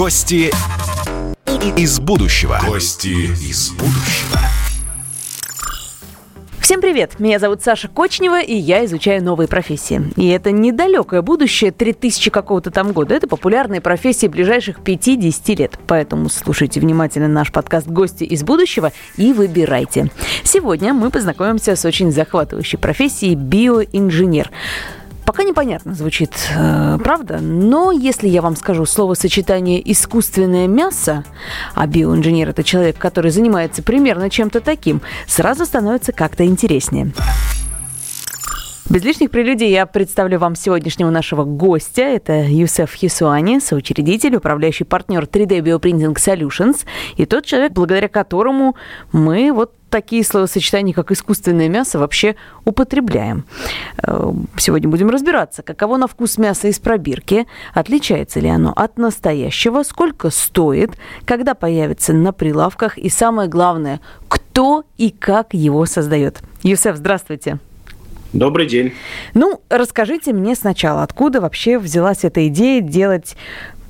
Гости из будущего. Гости из будущего. Всем привет! Меня зовут Саша Кочнева, и я изучаю новые профессии. И это недалекое будущее 3000 какого-то там года. Это популярные профессии ближайших 5-10 лет. Поэтому слушайте внимательно наш подкаст «Гости из будущего» и выбирайте. Сегодня мы познакомимся с очень захватывающей профессией биоинженер. Пока непонятно звучит, э, правда, но если я вам скажу словосочетание «искусственное мясо», а биоинженер – это человек, который занимается примерно чем-то таким, сразу становится как-то интереснее. Без лишних прелюдий я представлю вам сегодняшнего нашего гостя. Это Юсеф Хисуани, соучредитель, управляющий партнер 3D Bioprinting Solutions и тот человек, благодаря которому мы вот такие словосочетания, как искусственное мясо, вообще употребляем. Э, сегодня будем разбираться, каково на вкус мясо из пробирки, отличается ли оно от настоящего, сколько стоит, когда появится на прилавках и самое главное, кто и как его создает. Юсеф, здравствуйте. Добрый день. Ну, расскажите мне сначала, откуда вообще взялась эта идея делать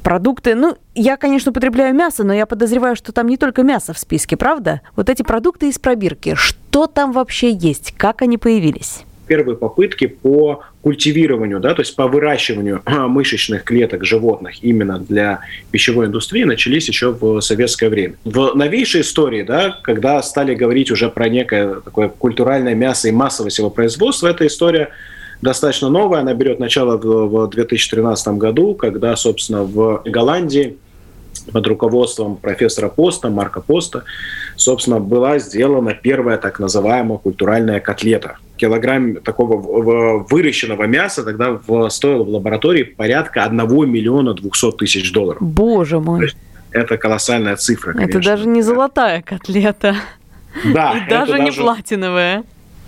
продукты. Ну, я, конечно, употребляю мясо, но я подозреваю, что там не только мясо в списке, правда? Вот эти продукты из пробирки, что там вообще есть, как они появились? первые попытки по культивированию, да, то есть по выращиванию мышечных клеток животных именно для пищевой индустрии начались еще в советское время. В новейшей истории, да, когда стали говорить уже про некое такое культуральное мясо и массовость его производства, эта история достаточно новая, она берет начало в 2013 году, когда, собственно, в Голландии под руководством профессора Поста, Марка Поста, собственно, была сделана первая так называемая культуральная котлета – килограмм такого выращенного мяса тогда стоило в лаборатории порядка 1 миллиона 200 тысяч долларов. Боже мой. это колоссальная цифра, конечно. Это даже не золотая котлета. Да. И даже не даже... платиновая.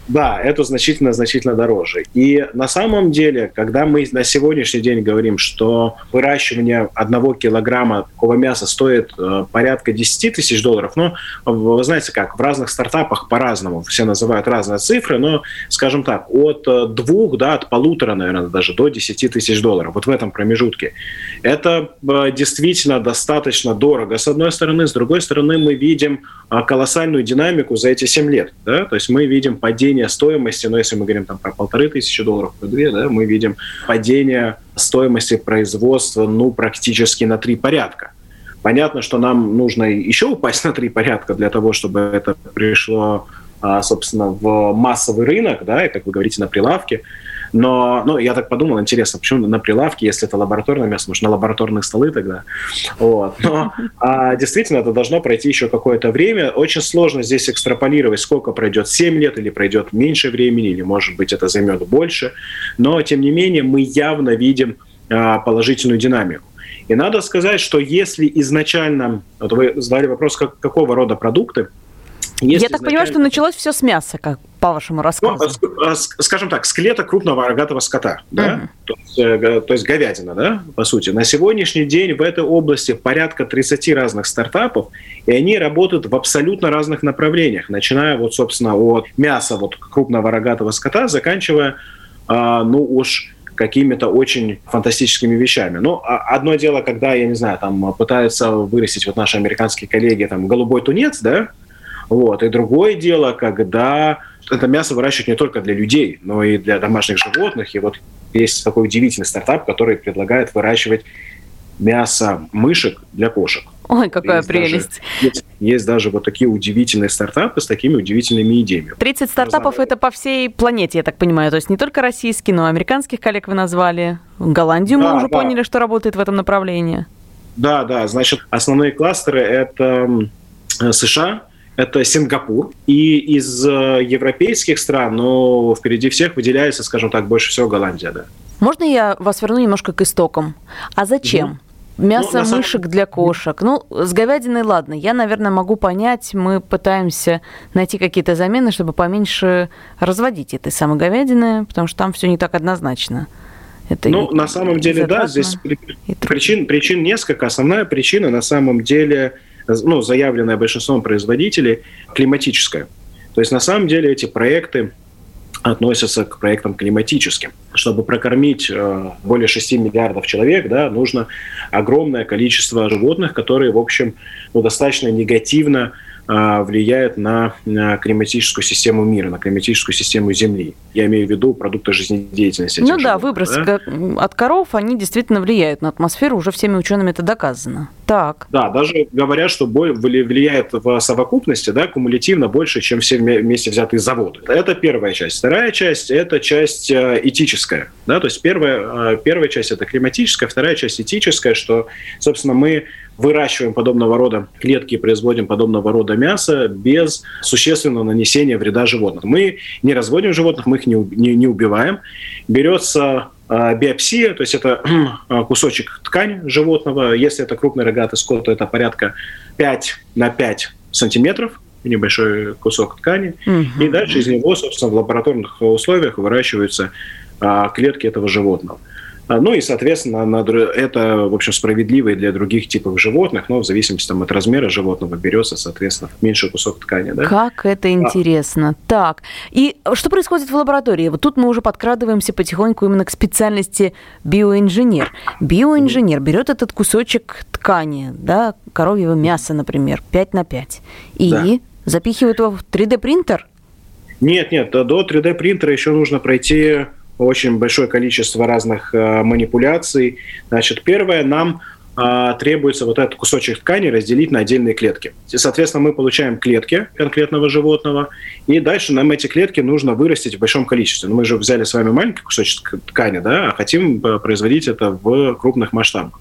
Да, это значительно-значительно дороже. И на самом деле, когда мы на сегодняшний день говорим, что выращивание одного килограмма такого мяса стоит э, порядка 10 тысяч долларов, ну, вы знаете как, в разных стартапах по-разному, все называют разные цифры, но, скажем так, от э, двух, да, от полутора, наверное, даже до 10 тысяч долларов, вот в этом промежутке. Это э, действительно достаточно дорого, с одной стороны. С другой стороны, мы видим э, колоссальную динамику за эти 7 лет. Да? То есть мы видим падение падение стоимости, но если мы говорим там про полторы тысячи долларов, про две, да, мы видим падение стоимости производства ну практически на три порядка. Понятно, что нам нужно еще упасть на три порядка для того, чтобы это пришло, а, собственно, в массовый рынок, да, и, как вы говорите, на прилавке. Но, ну, я так подумал, интересно, почему на прилавке, если это лабораторное мясо, может, на лабораторные столы тогда? Вот. Но а, действительно, это должно пройти еще какое-то время. Очень сложно здесь экстраполировать, сколько пройдет, 7 лет или пройдет меньше времени, или, может быть, это займет больше. Но, тем не менее, мы явно видим а, положительную динамику. И надо сказать, что если изначально, вот вы задали вопрос, как, какого рода продукты, если Я так понимаю, что началось все с мяса, как по вашему ну, рассказу. Ну, скажем так, с клеток крупного рогатого скота, да? uh-huh. то, есть, э, то есть говядина, да, по сути. На сегодняшний день в этой области порядка 30 разных стартапов, и они работают в абсолютно разных направлениях, начиная вот, собственно, от мяса вот крупного рогатого скота, заканчивая, а, ну уж какими-то очень фантастическими вещами. Ну, а одно дело, когда, я не знаю, там пытаются вырастить вот наши американские коллеги там голубой тунец, да, вот. И другое дело, когда это мясо выращивают не только для людей, но и для домашних животных. И вот есть такой удивительный стартап, который предлагает выращивать мясо мышек для кошек. Ой, какая есть прелесть. Даже, есть, есть даже вот такие удивительные стартапы с такими удивительными идеями. 30 стартапов это по всей планете, я так понимаю. То есть не только российские, но и американских коллег вы назвали. Голландию да, мы уже да. поняли, что работает в этом направлении. Да, да. Значит, основные кластеры это США, это Сингапур. И из э, европейских стран, ну, впереди всех выделяется, скажем так, больше всего Голландия, да. Можно я вас верну немножко к истокам? А зачем? Ну, Мясо ну, мышек для кошек. Ну, с говядиной ладно. Я, наверное, могу понять, мы пытаемся найти какие-то замены, чтобы поменьше разводить этой самой говядины, потому что там все не так однозначно. Это ну, и, на самом деле, да, здесь причин, причин несколько. Основная причина на самом деле – ну, заявленное большинством производителей, климатическое. То есть на самом деле эти проекты относятся к проектам климатическим. Чтобы прокормить э, более 6 миллиардов человек, да, нужно огромное количество животных, которые, в общем, ну, достаточно негативно влияет на, климатическую систему мира, на климатическую систему Земли. Я имею в виду продукты жизнедеятельности. Ну да, выбросы да? от коров, они действительно влияют на атмосферу, уже всеми учеными это доказано. Так. Да, даже говорят, что влияет в совокупности, да, кумулятивно больше, чем все вместе взятые заводы. Это первая часть. Вторая часть – это часть э, этическая. Да, то есть первая, э, первая часть – это климатическая, вторая часть – этическая, что, собственно, мы выращиваем подобного рода клетки и производим подобного рода мясо без существенного нанесения вреда животным. Мы не разводим животных, мы их не, не, не убиваем. Берется э, биопсия, то есть это э, кусочек ткани животного. Если это крупный рогатый скот, то это порядка 5 на 5 сантиметров небольшой кусок ткани. Угу. И дальше из него, собственно, в лабораторных условиях выращиваются э, клетки этого животного. А, ну и, соответственно, это, в общем, справедливо и для других типов животных, но в зависимости там, от размера животного берется, соответственно, меньший кусок ткани. Да? Как это интересно. А. Так, и что происходит в лаборатории? Вот тут мы уже подкрадываемся потихоньку именно к специальности биоинженер. Биоинженер берет этот кусочек ткани, да, коровьего мяса, например, 5 на 5, и да. запихивает его в 3D-принтер? Нет, нет, до 3D-принтера еще нужно пройти очень большое количество разных э, манипуляций. Значит, первое, нам э, требуется вот этот кусочек ткани разделить на отдельные клетки. И, соответственно, мы получаем клетки конкретного животного, и дальше нам эти клетки нужно вырастить в большом количестве. Ну, мы же взяли с вами маленький кусочек ткани, да, а хотим э, производить это в крупных масштабах.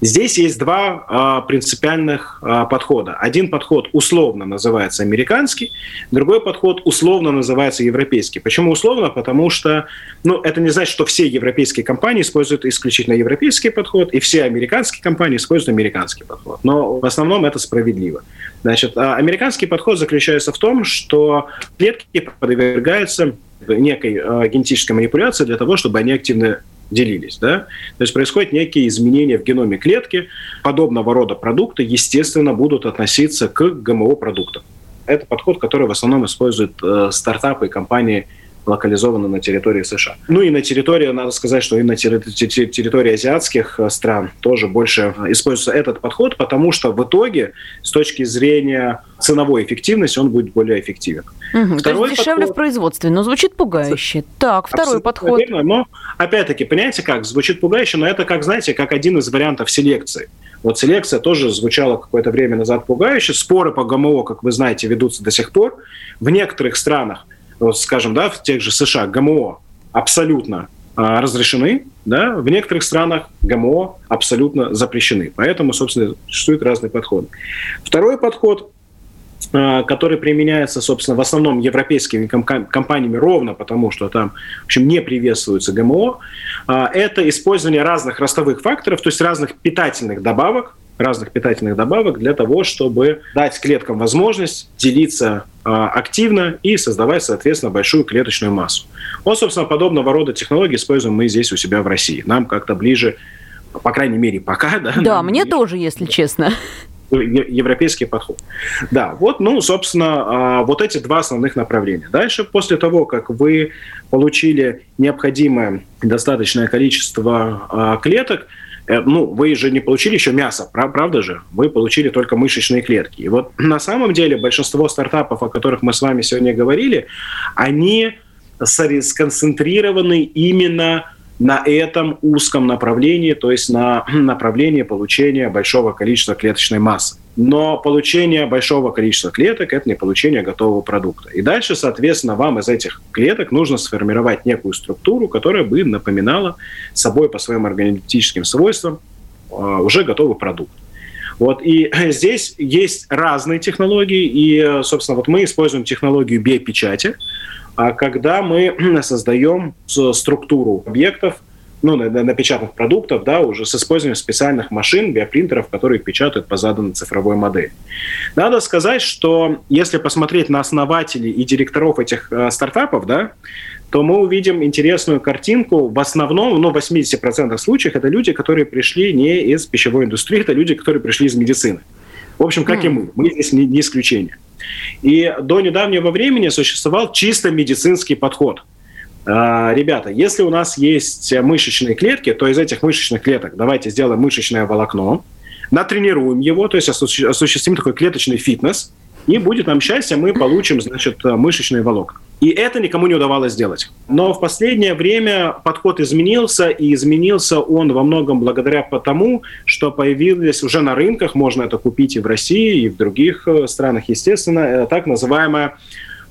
Здесь есть два а, принципиальных а, подхода. Один подход условно называется американский, другой подход условно называется европейский. Почему условно? Потому что ну, это не значит, что все европейские компании используют исключительно европейский подход, и все американские компании используют американский подход. Но в основном это справедливо. Значит, а, американский подход заключается в том, что клетки подвергаются некой э, генетической манипуляции для того, чтобы они активно делились. Да? То есть происходят некие изменения в геноме клетки. Подобного рода продукты, естественно, будут относиться к ГМО-продуктам. Это подход, который в основном используют э, стартапы и компании локализованы на территории США. Ну и на территории, надо сказать, что и на территории азиатских э, стран тоже больше используется этот подход, потому что в итоге с точки зрения ценовой эффективности он будет более эффективен. Угу, то есть дешевле подход... в производстве, но звучит пугающе. Так, второй Абсолютно подход. Верно, но опять-таки, понимаете как, звучит пугающе, но это как, знаете, как один из вариантов селекции. Вот селекция тоже звучала какое-то время назад пугающе. Споры по ГМО, как вы знаете, ведутся до сих пор. В некоторых странах вот, скажем, да, в тех же США ГМО абсолютно а, разрешены, да, в некоторых странах ГМО абсолютно запрещены. Поэтому, собственно, существуют разные подходы. Второй подход, а, который применяется, собственно, в основном европейскими компаниями ровно потому, что там, в общем, не приветствуется ГМО, а, это использование разных ростовых факторов, то есть разных питательных добавок, разных питательных добавок для того, чтобы дать клеткам возможность делиться э, активно и создавать, соответственно, большую клеточную массу. Вот, собственно, подобного рода технологии используем мы здесь у себя в России. Нам как-то ближе, по крайней мере, пока. Да, да мне ближе. тоже, если честно европейский подход. Да, вот, ну, собственно, а, вот эти два основных направления. Дальше, после того, как вы получили необходимое достаточное количество а, клеток, Э, ну, вы же не получили еще мясо, правда же? Вы получили только мышечные клетки. И вот на самом деле большинство стартапов, о которых мы с вами сегодня говорили, они сконцентрированы именно на этом узком направлении, то есть на направлении получения большого количества клеточной массы. Но получение большого количества клеток – это не получение готового продукта. И дальше, соответственно, вам из этих клеток нужно сформировать некую структуру, которая бы напоминала собой по своим органолептическим свойствам а, уже готовый продукт. Вот, и здесь есть разные технологии, и, собственно, вот мы используем технологию биопечати, а когда мы создаем структуру объектов, ну, напечатанных продуктов, да, уже с использованием специальных машин, биопринтеров, которые печатают по заданной цифровой модели. Надо сказать, что если посмотреть на основателей и директоров этих э, стартапов, да, то мы увидим интересную картинку. В основном, ну, в 80% случаев это люди, которые пришли не из пищевой индустрии, это люди, которые пришли из медицины. В общем, как mm. и мы. Мы здесь не, не исключение. И до недавнего времени существовал чисто медицинский подход. А, ребята, если у нас есть мышечные клетки, то из этих мышечных клеток давайте сделаем мышечное волокно, натренируем его, то есть осуществим такой клеточный фитнес, и будет нам счастье, мы получим, значит, мышечные волокна. И это никому не удавалось сделать. Но в последнее время подход изменился, и изменился он во многом благодаря тому, что появилось уже на рынках, можно это купить и в России, и в других э, странах, естественно, э, так называемое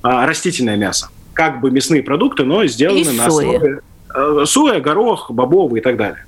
а, растительное мясо. Как бы мясные продукты, но сделаны и на основе э, соя, горох, бобовый и так далее.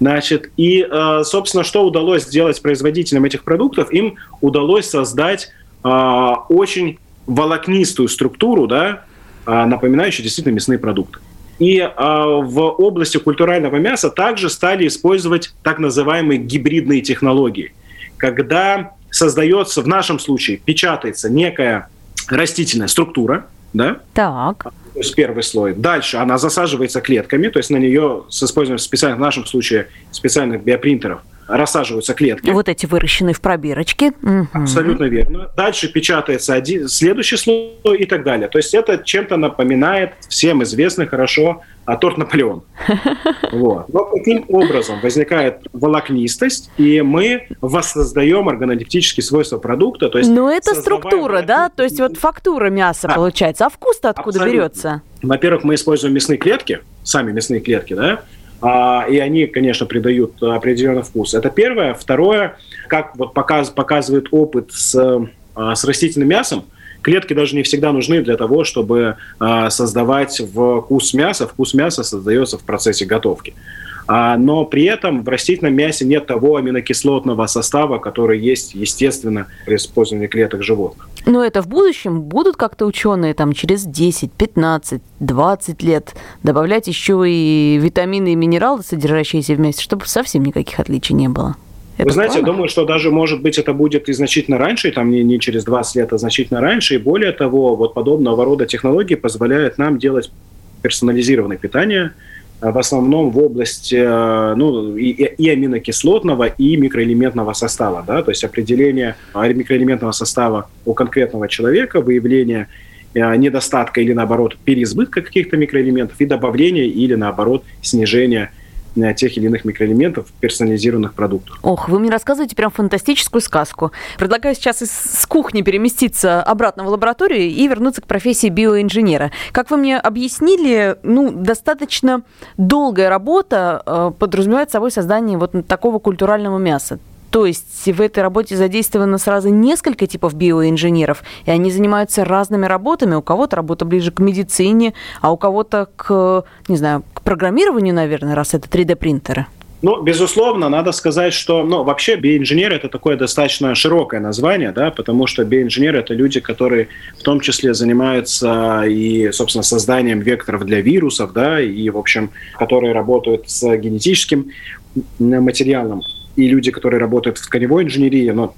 Значит, и, собственно, что удалось сделать производителям этих продуктов? Им удалось создать очень волокнистую структуру, да, а, напоминающие действительно мясные продукты. И в области культурального мяса также стали использовать так называемые гибридные технологии, когда создается, в нашем случае, печатается некая растительная структура, да? Так. То есть первый слой. Дальше она засаживается клетками, то есть на нее с использованием специальных, в нашем случае, специальных биопринтеров рассаживаются клетки. Вот эти выращенные в пробирочке. Абсолютно верно. Дальше печатается один, следующий слой и так далее. То есть это чем-то напоминает всем известный хорошо а торт Наполеон. Вот. Но каким образом возникает волокнистость, и мы воссоздаем органолептические свойства продукта. То есть Но это структура, да? То есть вот фактура мяса а, получается. А вкус-то откуда абсолютно. берется? Во-первых, мы используем мясные клетки, сами мясные клетки, да, и они, конечно, придают определенный вкус. Это первое. Второе, как вот показ, показывает опыт с, а, с растительным мясом, клетки даже не всегда нужны для того, чтобы а, создавать вкус мяса. Вкус мяса создается в процессе готовки. А, но при этом в растительном мясе нет того аминокислотного состава, который есть, естественно, при использовании клеток животных. Но это в будущем будут как-то ученые там через 10, 15, 20 лет добавлять еще и витамины и минералы, содержащиеся в мясе, чтобы совсем никаких отличий не было. Это Вы знаете, я думаю, что даже, может быть, это будет и значительно раньше, там не, не через 20 лет, а значительно раньше. И более того, вот подобного рода технологии позволяют нам делать персонализированное питание – в основном в области э, ну, и, и аминокислотного, и микроэлементного состава. Да? То есть определение э, микроэлементного состава у конкретного человека, выявление недостатка или, наоборот, переизбытка каких-то микроэлементов и добавление или, наоборот, снижение тех или иных микроэлементов в персонализированных продуктах. Ох, вы мне рассказываете прям фантастическую сказку. Предлагаю сейчас из с кухни переместиться обратно в лабораторию и вернуться к профессии биоинженера. Как вы мне объяснили, ну, достаточно долгая работа э, подразумевает собой создание вот такого культурального мяса. То есть в этой работе задействовано сразу несколько типов биоинженеров, и они занимаются разными работами. У кого-то работа ближе к медицине, а у кого-то к, не знаю, к программированию, наверное, раз это 3D-принтеры. Ну, безусловно, надо сказать, что, ну, вообще биоинженер – это такое достаточно широкое название, да, потому что биоинженеры – это люди, которые в том числе занимаются и, собственно, созданием векторов для вирусов, да, и, в общем, которые работают с генетическим материалом и люди, которые работают в тканевой инженерии, но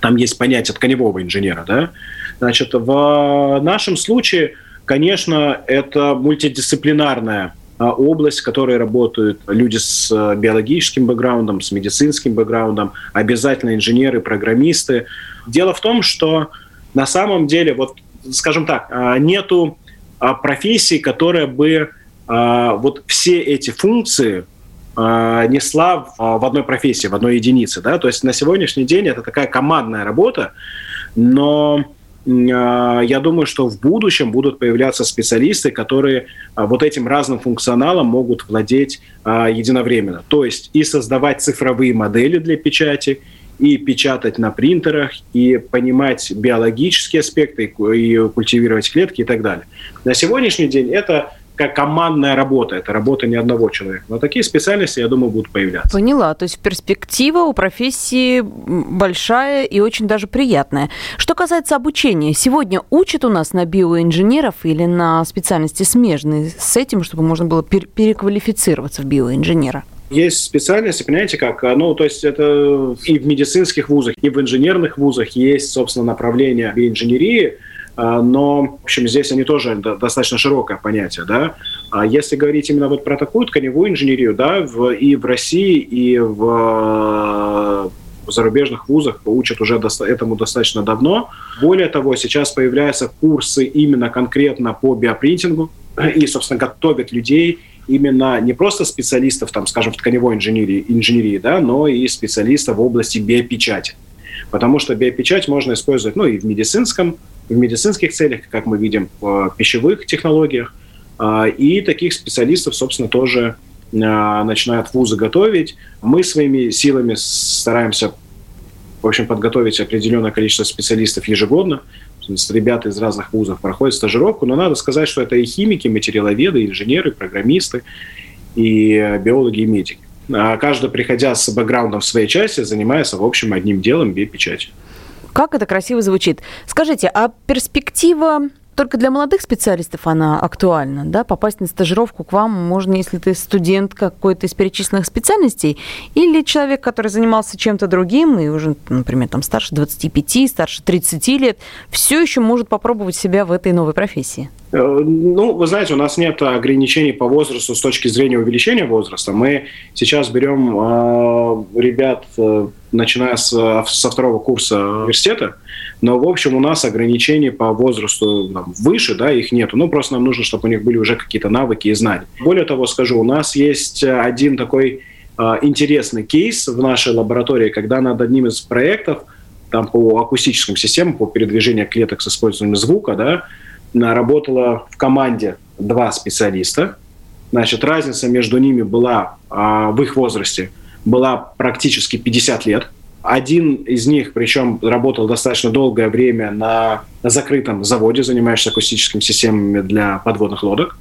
там есть понятие тканевого инженера, да, значит, в нашем случае, конечно, это мультидисциплинарная а, область, в которой работают люди с а, биологическим бэкграундом, с медицинским бэкграундом, обязательно инженеры, программисты. Дело в том, что на самом деле, вот, скажем так, а, нету профессии, которая бы вот все эти функции Э, несла в, в одной профессии, в одной единице. Да? То есть на сегодняшний день это такая командная работа, но э, я думаю, что в будущем будут появляться специалисты, которые вот этим разным функционалом могут владеть единовременно. То есть и создавать цифровые модели для печати, и печатать на принтерах, и понимать биологические аспекты, и культивировать клетки и так далее. На сегодняшний день это командная работа, это работа не одного человека. Но такие специальности, я думаю, будут появляться. Поняла. То есть перспектива у профессии большая и очень даже приятная. Что касается обучения, сегодня учат у нас на биоинженеров или на специальности смежные с этим, чтобы можно было переквалифицироваться в биоинженера? Есть специальности, понимаете, как, ну, то есть это и в медицинских вузах, и в инженерных вузах есть, собственно, направление биоинженерии, а, но, в общем, здесь они тоже достаточно широкое понятие, да. А если говорить именно вот про такую тканевую инженерию, да, в, и в России, и в в зарубежных вузах учат уже этому достаточно давно. Более того, сейчас появляются курсы именно конкретно по биопринтингу и, собственно, готовят людей именно не просто специалистов, там, скажем, в тканевой инженерии, инженерии да, но и специалистов в области биопечати. Потому что биопечать можно использовать ну, и в медицинском, в медицинских целях, как мы видим, в пищевых технологиях. А, и таких специалистов, собственно, тоже а, начинают вузы готовить. Мы своими силами стараемся в общем, подготовить определенное количество специалистов ежегодно. Ребята из разных вузов проходят стажировку, но надо сказать, что это и химики, материаловеды, инженеры, программисты, и биологи, и медики. А каждый, приходя с бэкграундом в своей части, занимается, в общем, одним делом – биопечатью. Как это красиво звучит. Скажите, а перспектива только для молодых специалистов она актуальна, да? Попасть на стажировку к вам можно, если ты студент какой-то из перечисленных специальностей, или человек, который занимался чем-то другим и уже, например, там старше 25, старше 30 лет, все еще может попробовать себя в этой новой профессии? Э, ну, вы знаете, у нас нет ограничений по возрасту с точки зрения увеличения возраста. Мы сейчас берем э, ребят, э, начиная с, со второго курса университета, но, в общем, у нас ограничений по возрасту там, выше, да, их нету. Ну, просто нам нужно, чтобы у них были уже какие-то навыки и знания. Более того, скажу, у нас есть один такой э, интересный кейс в нашей лаборатории, когда над одним из проектов там, по акустическим системам, по передвижению клеток с использованием звука, да, работало в команде два специалиста. Значит, разница между ними была э, в их возрасте была практически 50 лет – один из них, причем работал достаточно долгое время на, закрытом заводе, занимаешься акустическими системами для подводных лодок.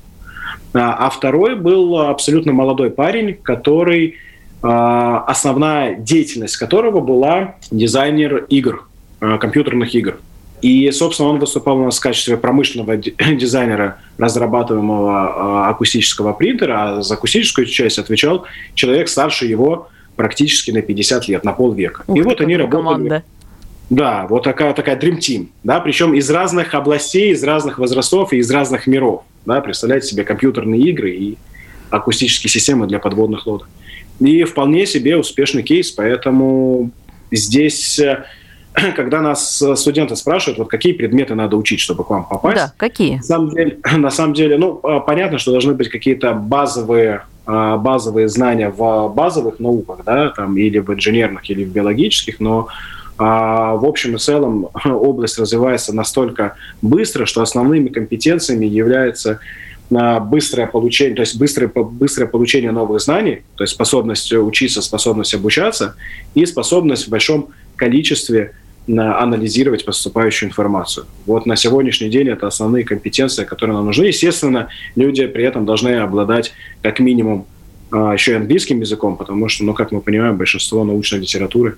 А, а второй был абсолютно молодой парень, который а, основная деятельность которого была дизайнер игр, а, компьютерных игр. И, собственно, он выступал у нас в качестве промышленного дизайнера разрабатываемого акустического принтера, а за акустическую часть отвечал человек старше его практически на 50 лет, на полвека. Ух и вот они работали... Команда. Да, вот такая, такая Dream Team, да, причем из разных областей, из разных возрастов и из разных миров, да, представляете себе компьютерные игры и акустические системы для подводных лодок. И вполне себе успешный кейс, поэтому здесь, э, когда нас студенты спрашивают, вот какие предметы надо учить, чтобы к вам попасть. Да, какие? На самом деле, на самом деле ну, а, понятно, что должны быть какие-то базовые базовые знания в базовых науках, да, там, или в инженерных, или в биологических, но а, в общем и целом область развивается настолько быстро, что основными компетенциями являются а, быстрое получение, то есть быстрое, быстрое получение новых знаний, то есть способность учиться, способность обучаться и способность в большом количестве анализировать поступающую информацию. Вот на сегодняшний день это основные компетенции, которые нам нужны. Естественно, люди при этом должны обладать как минимум а, еще и английским языком, потому что, ну, как мы понимаем, большинство научной литературы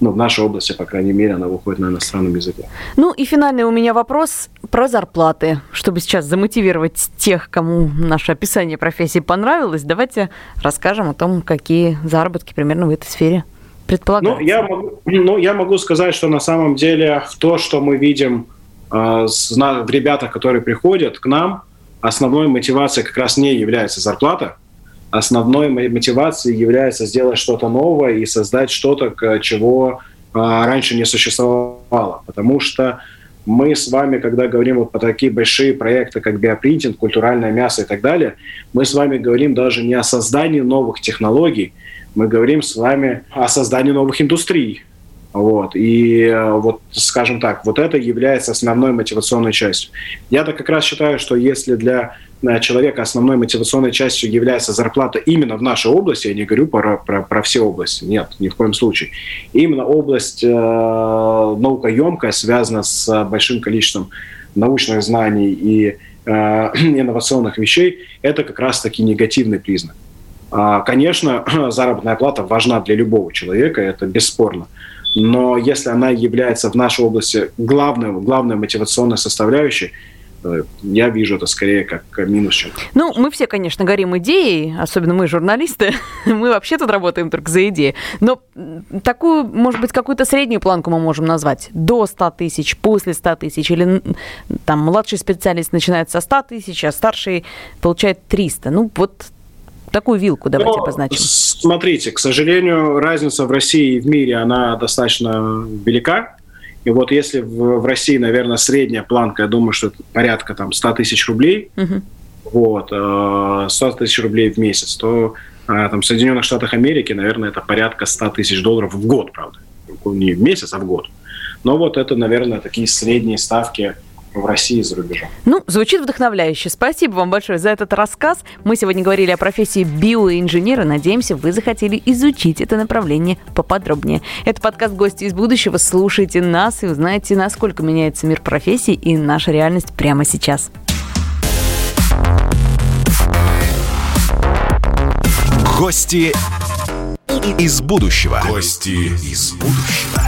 ну, в нашей области, по крайней мере, она выходит на иностранном языке. Ну и финальный у меня вопрос про зарплаты. Чтобы сейчас замотивировать тех, кому наше описание профессии понравилось, давайте расскажем о том, какие заработки примерно в этой сфере предполагается? Ну, я могу, ну, я могу сказать, что на самом деле в то, что мы видим э, в ребятах, которые приходят к нам, основной мотивацией как раз не является зарплата, основной мотивацией является сделать что-то новое и создать что-то, чего э, раньше не существовало. Потому что мы с вами, когда говорим вот про такие большие проекты, как биопринтинг, культуральное мясо и так далее, мы с вами говорим даже не о создании новых технологий, мы говорим с вами о создании новых индустрий. Вот. И э, вот, скажем так, вот это является основной мотивационной частью. Я-то как раз считаю, что если для э, человека основной мотивационной частью является зарплата именно в нашей области, я не говорю про, про, про все области, нет, ни в коем случае. Именно область э, наукоемкая связана с большим количеством научных знаний и э, инновационных вещей, это как раз-таки негативный признак. А, конечно, заработная плата важна для любого человека, это бесспорно. Но если она является в нашей области главной, главной мотивационной составляющей, э, я вижу это скорее как минус, чем... Ну, мы все, конечно, горим идеей, особенно мы, журналисты. мы вообще тут работаем только за идеи. Но такую, может быть, какую-то среднюю планку мы можем назвать. До 100 тысяч, после 100 тысяч. Или там младший специалист начинает со 100 тысяч, а старший получает 300. Ну, вот такую вилку давайте Но, обозначим. Смотрите, к сожалению, разница в России и в мире, она достаточно велика. И вот если в, в России, наверное, средняя планка, я думаю, что это порядка там 100 тысяч рублей, угу. вот, 100 э, тысяч рублей в месяц, то э, там, в Соединенных Штатах Америки, наверное, это порядка 100 тысяч долларов в год, правда. Не в месяц, а в год. Но вот это, наверное, такие средние ставки в России и за рубежом. Ну, звучит вдохновляюще. Спасибо вам большое за этот рассказ. Мы сегодня говорили о профессии биоинженера. Надеемся, вы захотели изучить это направление поподробнее. Это подкаст «Гости из будущего». Слушайте нас и узнаете, насколько меняется мир профессий и наша реальность прямо сейчас. Гости из будущего. Гости из будущего.